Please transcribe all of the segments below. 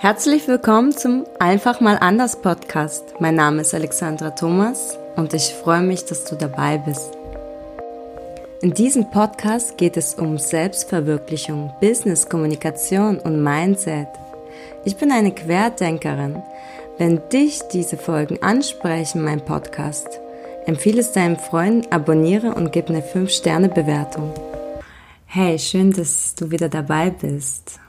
Herzlich willkommen zum Einfach mal anders Podcast. Mein Name ist Alexandra Thomas und ich freue mich, dass du dabei bist. In diesem Podcast geht es um Selbstverwirklichung, Business, Kommunikation und Mindset. Ich bin eine Querdenkerin. Wenn dich diese Folgen ansprechen, mein Podcast, empfehle es deinem Freund, abonniere und gib eine 5-Sterne-Bewertung. Hey, schön, dass du wieder dabei bist.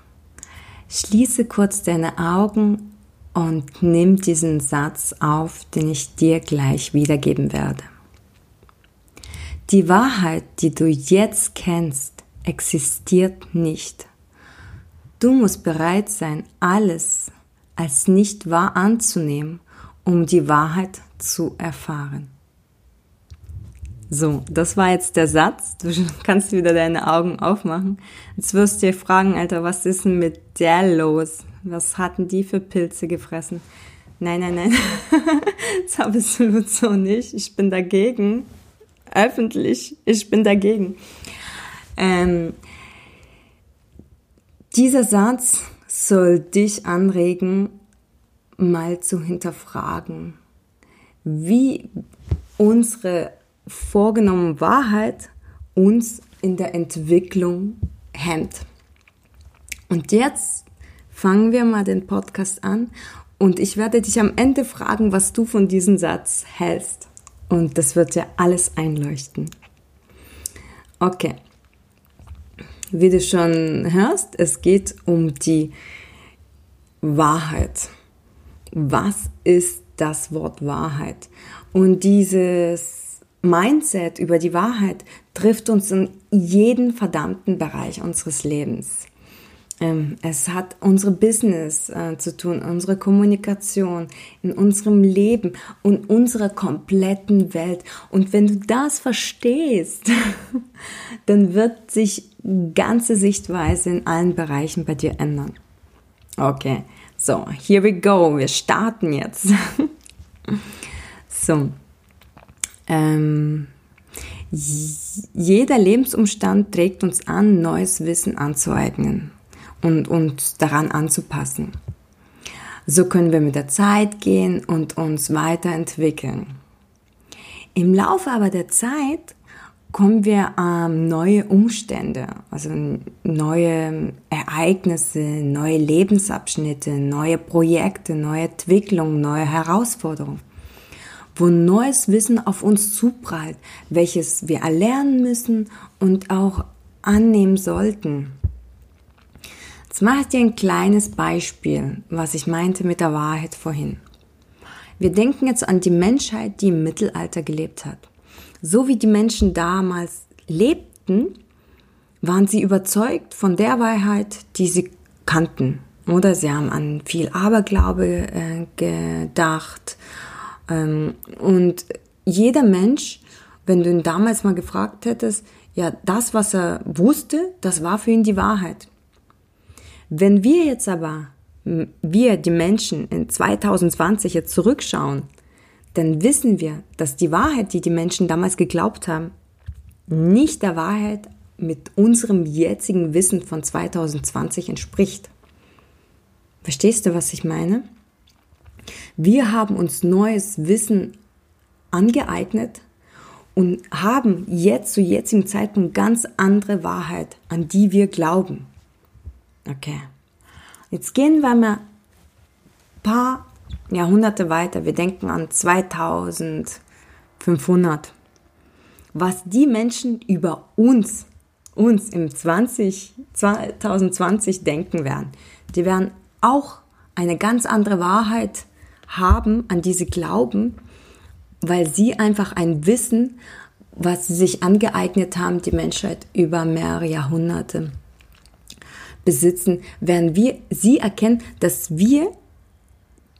Schließe kurz deine Augen und nimm diesen Satz auf, den ich dir gleich wiedergeben werde. Die Wahrheit, die du jetzt kennst, existiert nicht. Du musst bereit sein, alles als nicht wahr anzunehmen, um die Wahrheit zu erfahren. So, das war jetzt der Satz. Du kannst wieder deine Augen aufmachen. Jetzt wirst du dir fragen, Alter, was ist denn mit der los? Was hatten die für Pilze gefressen? Nein, nein, nein. das habe absolut so nicht. Ich bin dagegen. Öffentlich. Ich bin dagegen. Ähm, dieser Satz soll dich anregen, mal zu hinterfragen, wie unsere vorgenommene Wahrheit uns in der Entwicklung hemmt. Und jetzt fangen wir mal den Podcast an und ich werde dich am Ende fragen, was du von diesem Satz hältst. Und das wird dir alles einleuchten. Okay. Wie du schon hörst, es geht um die Wahrheit. Was ist das Wort Wahrheit? Und dieses Mindset über die Wahrheit trifft uns in jeden verdammten Bereich unseres Lebens. Ähm, es hat unsere Business äh, zu tun, unsere Kommunikation, in unserem Leben und unserer kompletten Welt. Und wenn du das verstehst, dann wird sich ganze Sichtweise in allen Bereichen bei dir ändern. Okay, so, here we go. Wir starten jetzt. so, ähm, jeder Lebensumstand trägt uns an, neues Wissen anzueignen und uns daran anzupassen. So können wir mit der Zeit gehen und uns weiterentwickeln. Im Laufe aber der Zeit kommen wir an neue Umstände, also neue Ereignisse, neue Lebensabschnitte, neue Projekte, neue Entwicklungen, neue Herausforderungen wo neues Wissen auf uns zuprallt, welches wir erlernen müssen und auch annehmen sollten. Jetzt mache ich dir ein kleines Beispiel, was ich meinte mit der Wahrheit vorhin. Wir denken jetzt an die Menschheit, die im Mittelalter gelebt hat. So wie die Menschen damals lebten, waren sie überzeugt von der Wahrheit, die sie kannten. Oder sie haben an viel Aberglaube äh, gedacht und jeder Mensch, wenn du ihn damals mal gefragt hättest, ja, das, was er wusste, das war für ihn die Wahrheit. Wenn wir jetzt aber, wir, die Menschen in 2020 jetzt zurückschauen, dann wissen wir, dass die Wahrheit, die die Menschen damals geglaubt haben, nicht der Wahrheit mit unserem jetzigen Wissen von 2020 entspricht. Verstehst du, was ich meine? Wir haben uns neues Wissen angeeignet und haben jetzt zu jetzigen Zeitpunkt ganz andere Wahrheit, an die wir glauben. Okay. Jetzt gehen wir mal ein paar Jahrhunderte weiter. Wir denken an 2500. Was die Menschen über uns, uns im 20, 2020 denken werden. Die werden auch eine ganz andere Wahrheit haben, an die sie glauben, weil sie einfach ein Wissen, was sie sich angeeignet haben, die Menschheit über mehrere Jahrhunderte besitzen, werden wir sie erkennen, dass wir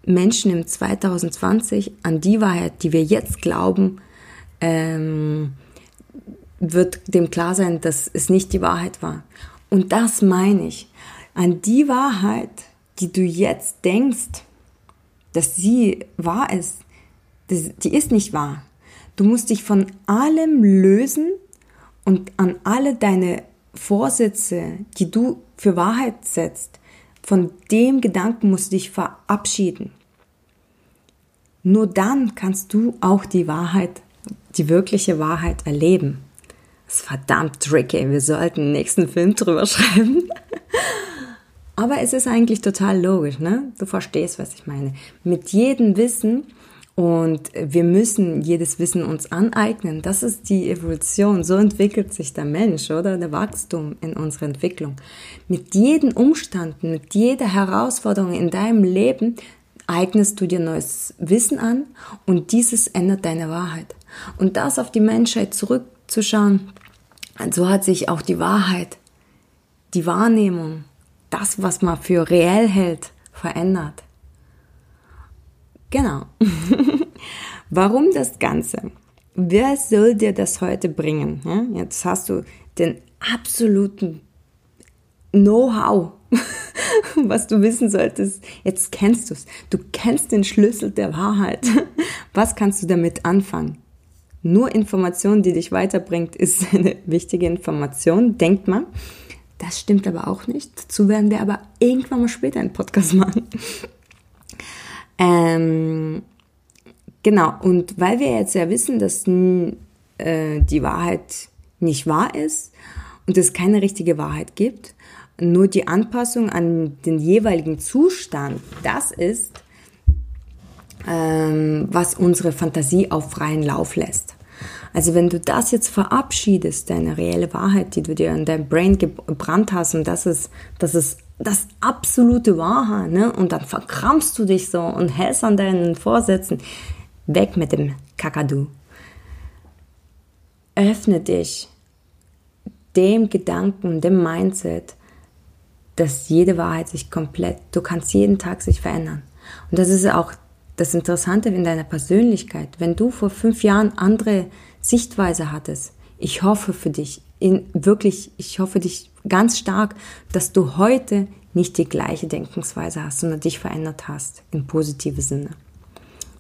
Menschen im 2020 an die Wahrheit, die wir jetzt glauben, ähm, wird dem klar sein, dass es nicht die Wahrheit war. Und das meine ich. An die Wahrheit, die du jetzt denkst, dass sie wahr ist, die ist nicht wahr. Du musst dich von allem lösen und an alle deine Vorsätze, die du für Wahrheit setzt, von dem Gedanken musst du dich verabschieden. Nur dann kannst du auch die Wahrheit, die wirkliche Wahrheit erleben. Das ist verdammt tricky. Wir sollten den nächsten Film drüber schreiben. Aber es ist eigentlich total logisch, ne? Du verstehst, was ich meine. Mit jedem Wissen und wir müssen jedes Wissen uns aneignen. Das ist die Evolution. So entwickelt sich der Mensch, oder? Der Wachstum in unserer Entwicklung. Mit jedem Umstand, mit jeder Herausforderung in deinem Leben eignest du dir neues Wissen an und dieses ändert deine Wahrheit. Und das auf die Menschheit zurückzuschauen, so hat sich auch die Wahrheit, die Wahrnehmung, das, was man für reell hält, verändert. Genau. Warum das Ganze? Wer soll dir das heute bringen? Jetzt hast du den absoluten Know-how was du wissen solltest. Jetzt kennst du es. Du kennst den Schlüssel der Wahrheit. Was kannst du damit anfangen? Nur Information, die dich weiterbringt, ist eine wichtige Information, denkt man. Das stimmt aber auch nicht. Dazu werden wir aber irgendwann mal später einen Podcast machen. Ähm, genau, und weil wir jetzt ja wissen, dass äh, die Wahrheit nicht wahr ist und es keine richtige Wahrheit gibt, nur die Anpassung an den jeweiligen Zustand, das ist, ähm, was unsere Fantasie auf freien Lauf lässt. Also wenn du das jetzt verabschiedest, deine reelle Wahrheit, die du dir in dein Brain gebrannt hast, und das ist, das ist das absolute Wahrheit, ne? Und dann verkrampfst du dich so und hältst an deinen Vorsätzen. Weg mit dem Kakadu. Öffne dich dem Gedanken, dem Mindset, dass jede Wahrheit sich komplett, du kannst jeden Tag sich verändern. Und das ist auch das Interessante in deiner Persönlichkeit. Wenn du vor fünf Jahren andere Sichtweise hattest, ich hoffe für dich, in, wirklich, ich hoffe dich ganz stark, dass du heute nicht die gleiche Denkensweise hast, sondern dich verändert hast, im positiven Sinne.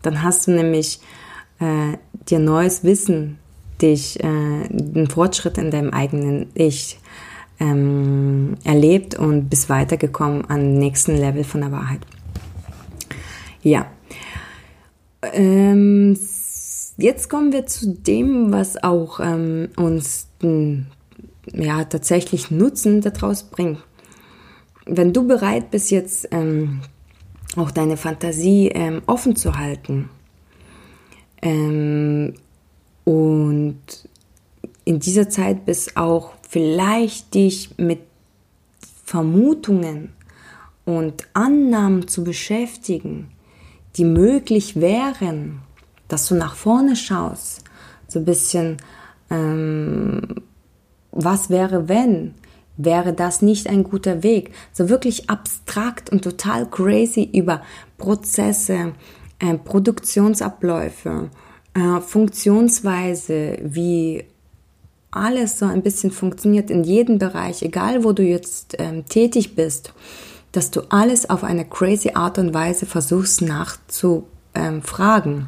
Dann hast du nämlich äh, dir neues Wissen, dich, äh, den Fortschritt in deinem eigenen Ich ähm, erlebt und bis weitergekommen am nächsten Level von der Wahrheit. Ja. Ähm, jetzt kommen wir zu dem, was auch ähm, uns den, ja, tatsächlich Nutzen daraus bringt. Wenn du bereit bist, jetzt ähm, auch deine Fantasie ähm, offen zu halten ähm, und in dieser Zeit bist auch vielleicht dich mit Vermutungen und Annahmen zu beschäftigen, die möglich wären, dass du nach vorne schaust, so ein bisschen, ähm, was wäre wenn? Wäre das nicht ein guter Weg? So wirklich abstrakt und total crazy über Prozesse, äh, Produktionsabläufe, äh, Funktionsweise, wie alles so ein bisschen funktioniert in jedem Bereich, egal wo du jetzt ähm, tätig bist, dass du alles auf eine crazy Art und Weise versuchst nachzufragen. Ähm,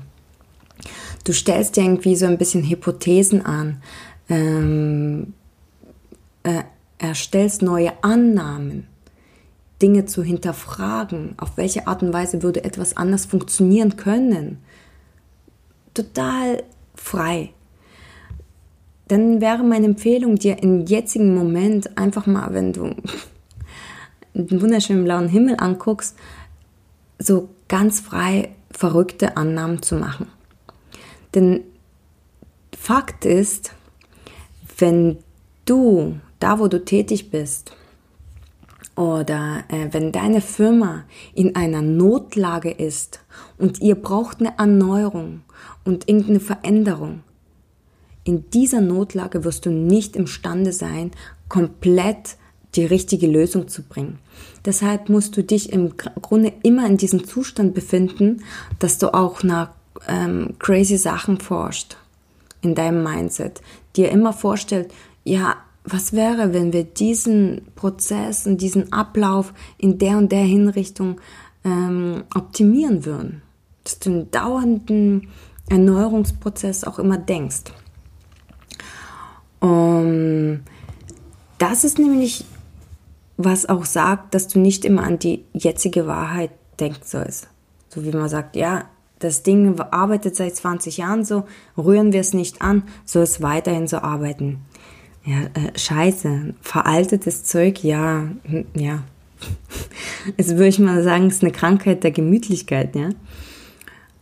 du stellst dir irgendwie so ein bisschen Hypothesen an, ähm, äh, erstellst neue Annahmen, Dinge zu hinterfragen, auf welche Art und Weise würde etwas anders funktionieren können. Total frei dann wäre meine Empfehlung, dir im jetzigen Moment einfach mal, wenn du den wunderschönen blauen Himmel anguckst, so ganz frei verrückte Annahmen zu machen. Denn Fakt ist, wenn du da, wo du tätig bist, oder äh, wenn deine Firma in einer Notlage ist und ihr braucht eine Erneuerung und irgendeine Veränderung, in dieser Notlage wirst du nicht imstande sein, komplett die richtige Lösung zu bringen. Deshalb musst du dich im Grunde immer in diesem Zustand befinden, dass du auch nach ähm, crazy Sachen forscht in deinem Mindset. Dir immer vorstellt, ja, was wäre, wenn wir diesen Prozess und diesen Ablauf in der und der Hinrichtung ähm, optimieren würden? Dass du einen dauernden Erneuerungsprozess auch immer denkst. Um, das ist nämlich was auch sagt, dass du nicht immer an die jetzige Wahrheit denken sollst. So wie man sagt, ja, das Ding arbeitet seit 20 Jahren so, rühren wir es nicht an, soll es weiterhin so arbeiten. Ja, äh, scheiße, veraltetes Zeug, ja, hm, ja. Jetzt würde ich mal sagen, es ist eine Krankheit der Gemütlichkeit, ja.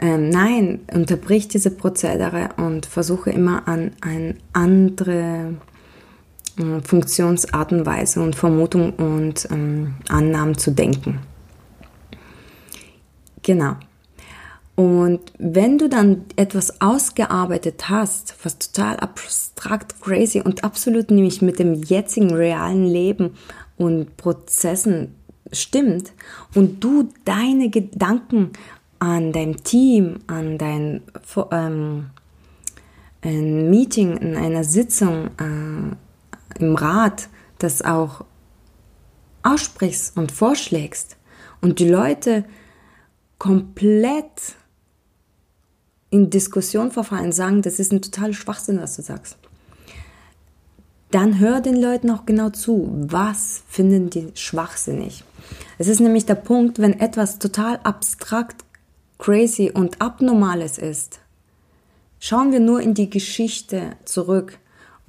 Ähm, nein, unterbrich diese Prozedere und versuche immer an eine andere äh, Funktionsart und Weise und Vermutung und ähm, Annahmen zu denken. Genau. Und wenn du dann etwas ausgearbeitet hast, was total abstrakt, crazy und absolut nämlich mit dem jetzigen realen Leben und Prozessen stimmt und du deine Gedanken an dein Team, an dein ähm, Meeting, in einer Sitzung äh, im Rat, das auch aussprichst und vorschlägst und die Leute komplett in Diskussion verfallen, sagen, das ist ein totaler Schwachsinn, was du sagst. Dann hör den Leuten auch genau zu. Was finden die schwachsinnig? Es ist nämlich der Punkt, wenn etwas total abstrakt, crazy und abnormales ist. Schauen wir nur in die Geschichte zurück,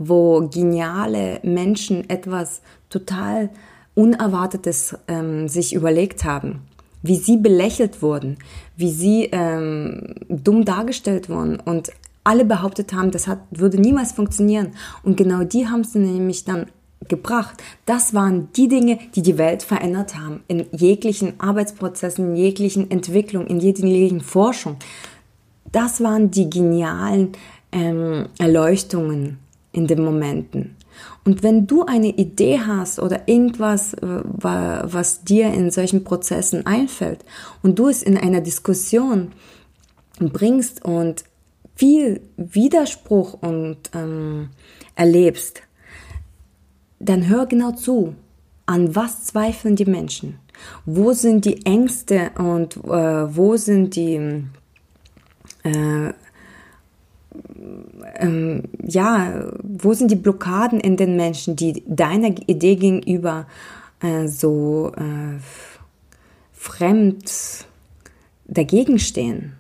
wo geniale Menschen etwas total Unerwartetes ähm, sich überlegt haben wie sie belächelt wurden, wie sie ähm, dumm dargestellt wurden und alle behauptet haben, das hat, würde niemals funktionieren. Und genau die haben sie nämlich dann gebracht. Das waren die Dinge, die die Welt verändert haben. In jeglichen Arbeitsprozessen, in jeglichen Entwicklungen, in jeglichen Forschung. Das waren die genialen ähm, Erleuchtungen in den Momenten. Und wenn du eine Idee hast oder irgendwas, äh, was dir in solchen Prozessen einfällt und du es in einer Diskussion bringst und viel Widerspruch und ähm, erlebst, dann hör genau zu. An was zweifeln die Menschen? Wo sind die Ängste und äh, wo sind die äh, ähm, ja, wo sind die Blockaden in den Menschen, die deiner Idee gegenüber äh, so äh, fremd dagegen stehen?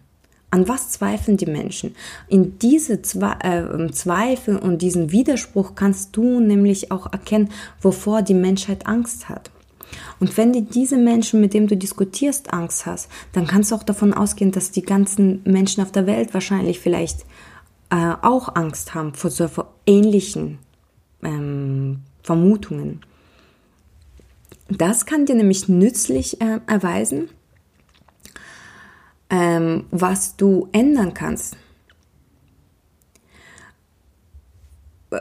An was zweifeln die Menschen? In diese Zwe äh, Zweifel und diesen Widerspruch kannst du nämlich auch erkennen, wovor die Menschheit Angst hat. Und wenn die, diese Menschen, mit denen du diskutierst, Angst hast, dann kannst du auch davon ausgehen, dass die ganzen Menschen auf der Welt wahrscheinlich vielleicht äh, auch Angst haben vor so ähnlichen ähm, Vermutungen. Das kann dir nämlich nützlich äh, erweisen, ähm, was du ändern kannst.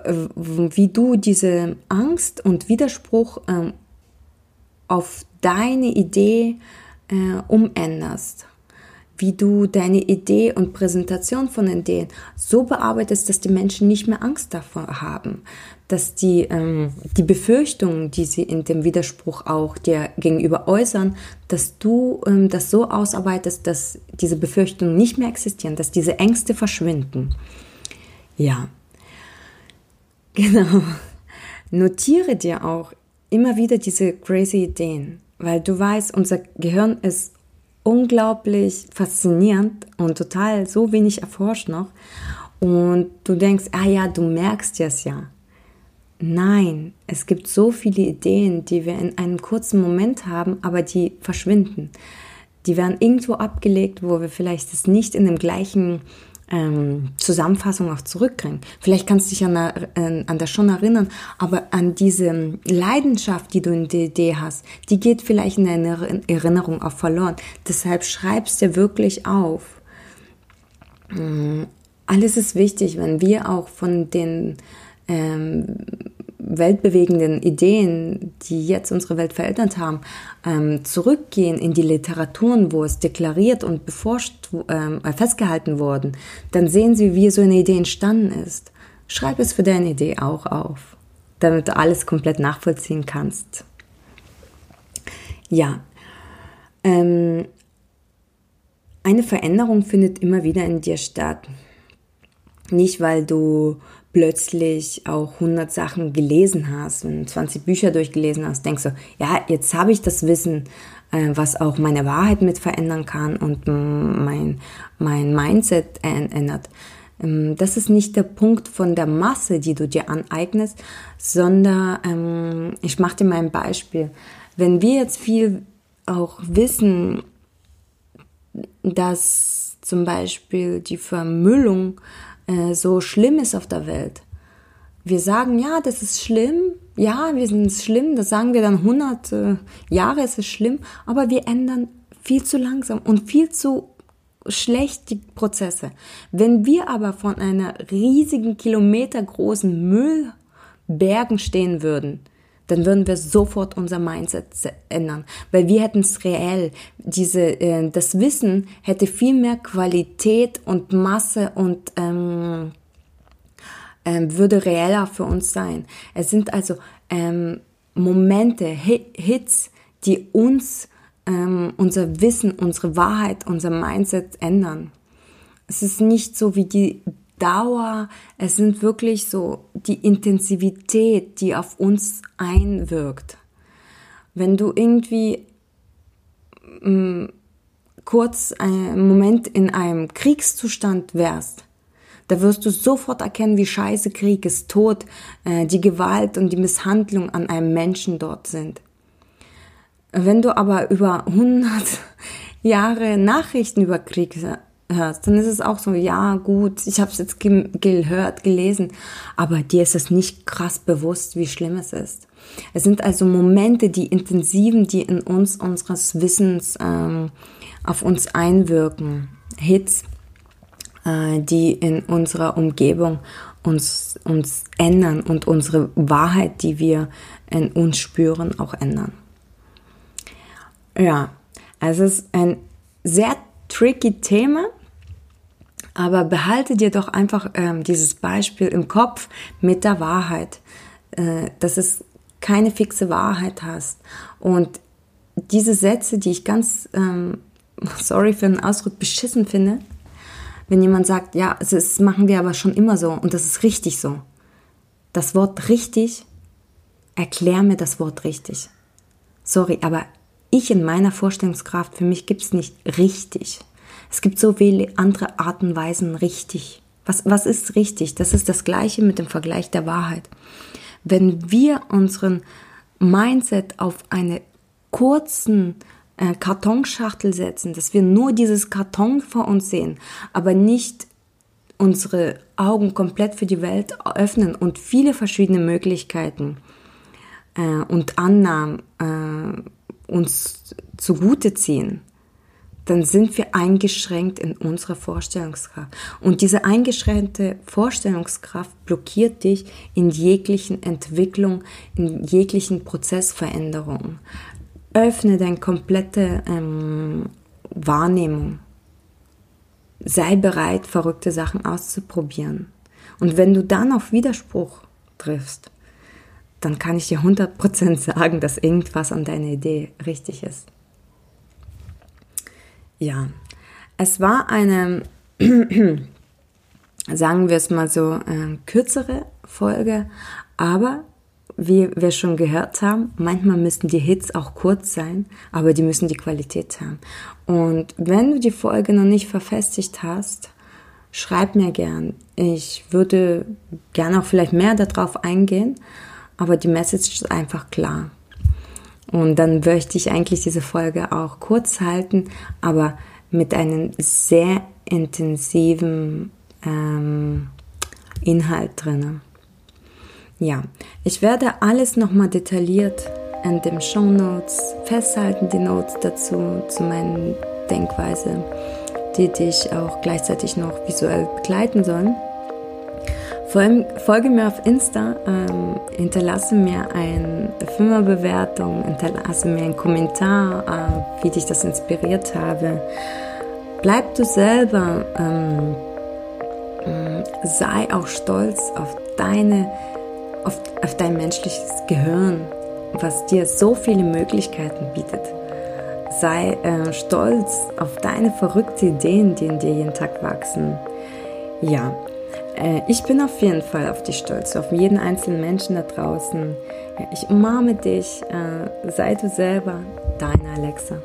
Wie du diese Angst und Widerspruch ähm, auf deine Idee äh, umänderst wie du deine Idee und Präsentation von Ideen so bearbeitest, dass die Menschen nicht mehr Angst davor haben, dass die, ähm, die Befürchtungen, die sie in dem Widerspruch auch dir gegenüber äußern, dass du ähm, das so ausarbeitest, dass diese Befürchtungen nicht mehr existieren, dass diese Ängste verschwinden. Ja, genau. Notiere dir auch immer wieder diese crazy Ideen, weil du weißt, unser Gehirn ist unglaublich faszinierend und total so wenig erforscht noch. Und du denkst, ah ja, du merkst es ja. Nein, es gibt so viele Ideen, die wir in einem kurzen Moment haben, aber die verschwinden. Die werden irgendwo abgelegt, wo wir vielleicht es nicht in dem gleichen ähm, Zusammenfassung auch zurückkriegen. Vielleicht kannst du dich an, äh, an das schon erinnern, aber an diese Leidenschaft, die du in der Idee hast, die geht vielleicht in deiner Erinnerung auch verloren. Deshalb schreibst dir wirklich auf. Ähm, alles ist wichtig, wenn wir auch von den ähm, weltbewegenden Ideen, die jetzt unsere Welt verändert haben, ähm, zurückgehen in die Literaturen, wo es deklariert und beforscht, ähm, festgehalten worden, dann sehen Sie, wie so eine Idee entstanden ist. Schreib es für deine Idee auch auf, damit du alles komplett nachvollziehen kannst. Ja, ähm, eine Veränderung findet immer wieder in dir statt. Nicht, weil du plötzlich auch 100 Sachen gelesen hast, du 20 Bücher durchgelesen hast, denkst du, ja, jetzt habe ich das Wissen, äh, was auch meine Wahrheit mit verändern kann und mein, mein Mindset ändert. Ähm, das ist nicht der Punkt von der Masse, die du dir aneignest, sondern ähm, ich mache dir mal ein Beispiel. Wenn wir jetzt viel auch wissen, dass zum Beispiel die Vermüllung äh, so schlimm ist auf der Welt. Wir sagen, ja, das ist schlimm, ja, wir sind schlimm, das sagen wir dann 100 äh, Jahre, ist es schlimm, aber wir ändern viel zu langsam und viel zu schlecht die Prozesse. Wenn wir aber von einer riesigen, kilometergroßen Müllbergen stehen würden, dann würden wir sofort unser Mindset ändern, weil wir hätten es reell. Diese, äh, das Wissen hätte viel mehr Qualität und Masse und ähm, ähm, würde reeller für uns sein. Es sind also ähm, Momente, Hits, die uns ähm, unser Wissen, unsere Wahrheit, unser Mindset ändern. Es ist nicht so wie die Dauer, es sind wirklich so die Intensivität, die auf uns einwirkt. Wenn du irgendwie mh, mm, kurz einen Moment in einem Kriegszustand wärst, da wirst du sofort erkennen, wie scheiße Krieg ist, Tod, äh, die Gewalt und die Misshandlung an einem Menschen dort sind. Wenn du aber über 100 Jahre Nachrichten über Krieg hörst, dann ist es auch so, ja gut, ich habe es jetzt ge gehört, gelesen, aber dir ist es nicht krass bewusst, wie schlimm es ist. Es sind also Momente, die intensiven, die in uns unseres Wissens ähm, auf uns einwirken, Hits, äh, die in unserer Umgebung uns, uns ändern und unsere Wahrheit, die wir in uns spüren, auch ändern. Ja, es ist ein sehr tricky Thema, aber behalte dir doch einfach ähm, dieses Beispiel im Kopf mit der Wahrheit, äh, dass es keine fixe Wahrheit hast. Und diese Sätze, die ich ganz, ähm, sorry für den Ausdruck, beschissen finde, wenn jemand sagt, ja, das machen wir aber schon immer so und das ist richtig so. Das Wort richtig, erklär mir das Wort richtig. Sorry, aber ich in meiner Vorstellungskraft, für mich gibt es nicht richtig. Es gibt so viele andere Arten, Weisen richtig. Was, was ist richtig? Das ist das Gleiche mit dem Vergleich der Wahrheit. Wenn wir unseren Mindset auf eine kurzen äh, Kartonschachtel setzen, dass wir nur dieses Karton vor uns sehen, aber nicht unsere Augen komplett für die Welt öffnen und viele verschiedene Möglichkeiten äh, und Annahmen äh, uns zugute ziehen, dann sind wir eingeschränkt in unserer Vorstellungskraft. Und diese eingeschränkte Vorstellungskraft blockiert dich in jeglichen Entwicklung, in jeglichen Prozessveränderungen. Öffne deine komplette ähm, Wahrnehmung. Sei bereit, verrückte Sachen auszuprobieren. Und wenn du dann auf Widerspruch triffst, dann kann ich dir 100% sagen, dass irgendwas an deiner Idee richtig ist. Ja, es war eine, sagen wir es mal so, äh, kürzere Folge, aber wie wir schon gehört haben, manchmal müssen die Hits auch kurz sein, aber die müssen die Qualität haben. Und wenn du die Folge noch nicht verfestigt hast, schreib mir gern. Ich würde gerne auch vielleicht mehr darauf eingehen, aber die Message ist einfach klar. Und dann möchte ich eigentlich diese Folge auch kurz halten, aber mit einem sehr intensiven ähm, Inhalt drin. Ja, ich werde alles nochmal detailliert in den Show Notes festhalten, die Notes dazu, zu meiner Denkweise, die dich auch gleichzeitig noch visuell begleiten sollen. Folge mir auf Insta, ähm, hinterlasse mir eine Firmenbewertung, hinterlasse mir einen Kommentar, äh, wie dich das inspiriert habe. Bleib du selber, ähm, äh, sei auch stolz auf deine, auf, auf dein menschliches Gehirn, was dir so viele Möglichkeiten bietet. Sei äh, stolz auf deine verrückten Ideen, die in dir jeden Tag wachsen. Ja, ich bin auf jeden Fall auf dich stolz, auf jeden einzelnen Menschen da draußen. Ja, ich umarme dich, äh, sei du selber, deine Alexa.